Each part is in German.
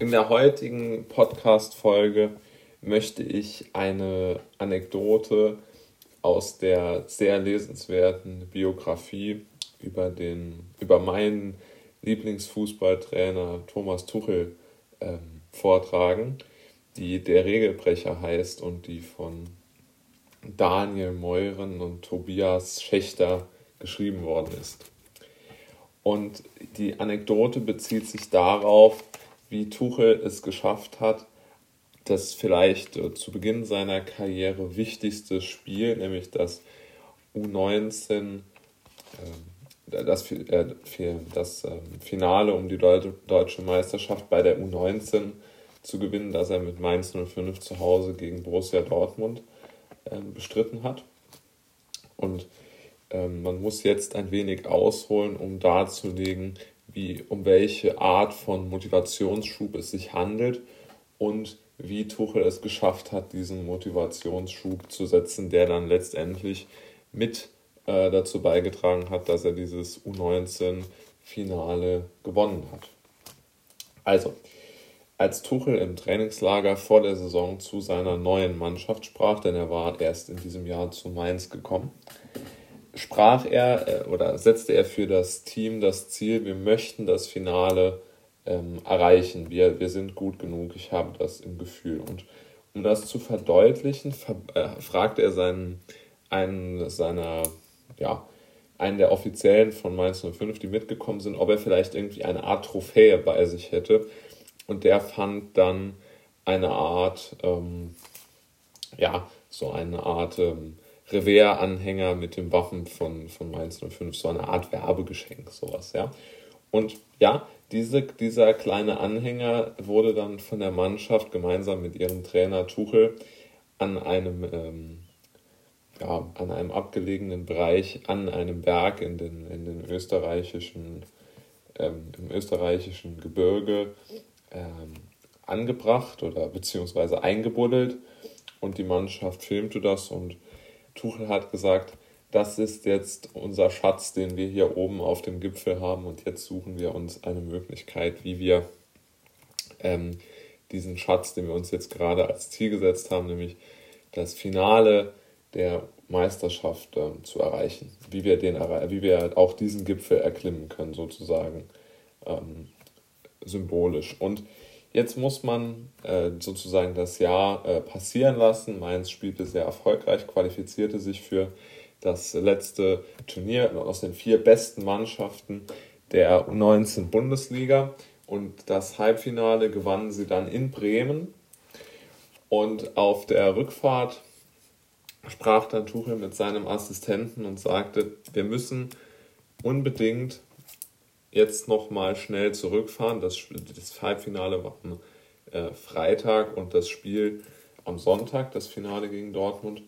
In der heutigen Podcast-Folge möchte ich eine Anekdote aus der sehr lesenswerten Biografie über, den, über meinen Lieblingsfußballtrainer Thomas Tuchel ähm, vortragen, die Der Regelbrecher heißt und die von Daniel Meuren und Tobias Schächter geschrieben worden ist. Und die Anekdote bezieht sich darauf, wie Tuchel es geschafft hat, das vielleicht äh, zu Beginn seiner Karriere wichtigste Spiel, nämlich das U19, äh, das, äh, das äh, Finale um die deutsche Meisterschaft bei der U19 zu gewinnen, das er mit Mainz 05 zu Hause gegen Borussia Dortmund ähm, bestritten hat. Und ähm, man muss jetzt ein wenig ausholen, um darzulegen, wie, um welche Art von Motivationsschub es sich handelt und wie Tuchel es geschafft hat, diesen Motivationsschub zu setzen, der dann letztendlich mit äh, dazu beigetragen hat, dass er dieses U19-Finale gewonnen hat. Also, als Tuchel im Trainingslager vor der Saison zu seiner neuen Mannschaft sprach, denn er war erst in diesem Jahr zu Mainz gekommen, sprach er äh, oder setzte er für das Team das Ziel, wir möchten das Finale ähm, erreichen, wir, wir sind gut genug, ich habe das im Gefühl. Und um das zu verdeutlichen, ver äh, fragte er seinen, einen seiner, ja, einen der Offiziellen von Mainz 05, die mitgekommen sind, ob er vielleicht irgendwie eine Art Trophäe bei sich hätte, und der fand dann eine Art, ähm, ja, so eine Art ähm, Revers-Anhänger mit dem Waffen von, von Mainz 05, so eine Art Werbegeschenk, sowas, ja. Und ja, diese, dieser kleine Anhänger wurde dann von der Mannschaft gemeinsam mit ihrem Trainer Tuchel an einem, ähm, ja, an einem abgelegenen Bereich, an einem Berg in den, in den österreichischen, ähm, im österreichischen Gebirge ähm, angebracht oder beziehungsweise eingebuddelt und die Mannschaft filmte das und Tuchel hat gesagt, das ist jetzt unser Schatz, den wir hier oben auf dem Gipfel haben und jetzt suchen wir uns eine Möglichkeit, wie wir ähm, diesen Schatz, den wir uns jetzt gerade als Ziel gesetzt haben, nämlich das Finale der Meisterschaft ähm, zu erreichen, wie wir, den, wie wir auch diesen Gipfel erklimmen können, sozusagen. Ähm, symbolisch. Und jetzt muss man äh, sozusagen das Jahr äh, passieren lassen. Mainz spielte sehr erfolgreich, qualifizierte sich für das letzte Turnier aus den vier besten Mannschaften der U19 Bundesliga. Und das Halbfinale gewannen sie dann in Bremen. Und auf der Rückfahrt sprach dann Tuchel mit seinem Assistenten und sagte, wir müssen unbedingt jetzt nochmal schnell zurückfahren. Das, das Halbfinale war am äh, Freitag und das Spiel am Sonntag, das Finale gegen Dortmund.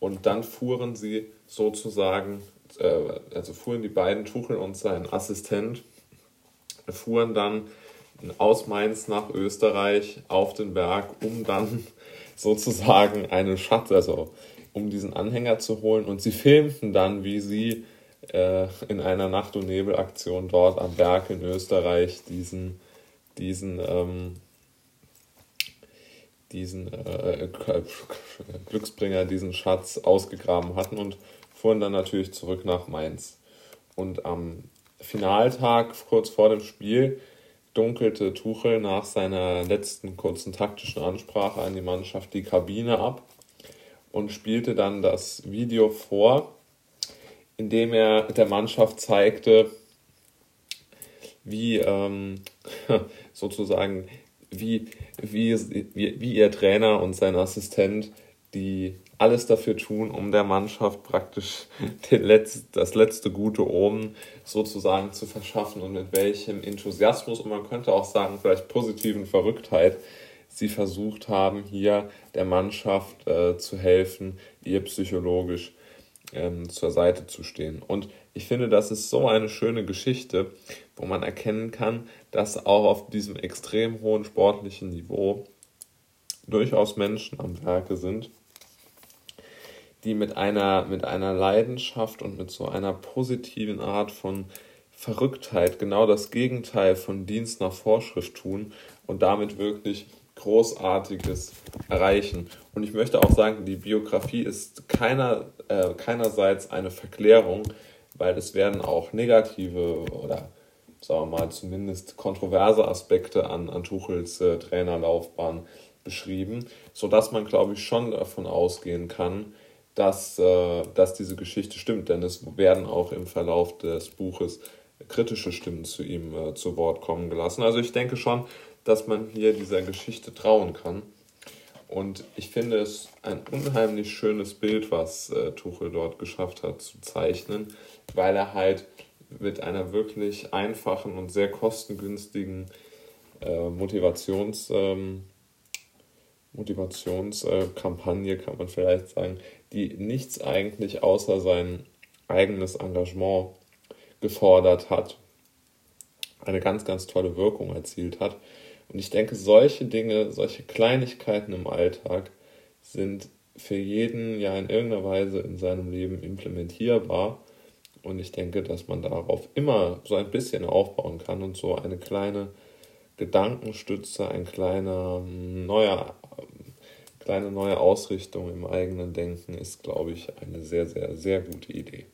Und dann fuhren sie sozusagen, äh, also fuhren die beiden, Tuchel und sein Assistent, fuhren dann aus Mainz nach Österreich auf den Berg, um dann sozusagen einen Schatz, also um diesen Anhänger zu holen. Und sie filmten dann, wie sie in einer Nacht- und Nebelaktion dort am Berg in Österreich diesen, diesen, ähm, diesen äh, Glücksbringer, diesen Schatz ausgegraben hatten und fuhren dann natürlich zurück nach Mainz. Und am Finaltag, kurz vor dem Spiel, dunkelte Tuchel nach seiner letzten kurzen taktischen Ansprache an die Mannschaft die Kabine ab und spielte dann das Video vor, indem er der Mannschaft zeigte, wie ähm, sozusagen, wie, wie, wie, wie ihr Trainer und sein Assistent, die alles dafür tun, um der Mannschaft praktisch den Letz-, das letzte gute Omen sozusagen zu verschaffen und mit welchem Enthusiasmus und man könnte auch sagen, vielleicht positiven Verrücktheit sie versucht haben, hier der Mannschaft äh, zu helfen, ihr psychologisch ähm, zur Seite zu stehen. Und ich finde, das ist so eine schöne Geschichte, wo man erkennen kann, dass auch auf diesem extrem hohen sportlichen Niveau durchaus Menschen am Werke sind, die mit einer, mit einer Leidenschaft und mit so einer positiven Art von, Verrücktheit genau das Gegenteil von Dienst nach Vorschrift tun und damit wirklich Großartiges erreichen. Und ich möchte auch sagen, die Biografie ist keiner, äh, keinerseits eine Verklärung, weil es werden auch negative oder sagen wir mal zumindest kontroverse Aspekte an, an Tuchels äh, Trainerlaufbahn beschrieben, sodass man, glaube ich, schon davon ausgehen kann, dass, äh, dass diese Geschichte stimmt. Denn es werden auch im Verlauf des Buches kritische Stimmen zu ihm äh, zu Wort kommen gelassen. Also ich denke schon, dass man hier dieser Geschichte trauen kann. Und ich finde es ein unheimlich schönes Bild, was äh, Tuchel dort geschafft hat zu zeichnen, weil er halt mit einer wirklich einfachen und sehr kostengünstigen äh, Motivations, ähm, Motivationskampagne, kann man vielleicht sagen, die nichts eigentlich außer sein eigenes Engagement gefordert hat, eine ganz, ganz tolle Wirkung erzielt hat. Und ich denke, solche Dinge, solche Kleinigkeiten im Alltag sind für jeden ja in irgendeiner Weise in seinem Leben implementierbar. Und ich denke, dass man darauf immer so ein bisschen aufbauen kann und so eine kleine Gedankenstütze, ein kleiner neuer, kleine neue Ausrichtung im eigenen Denken ist, glaube ich, eine sehr, sehr, sehr gute Idee.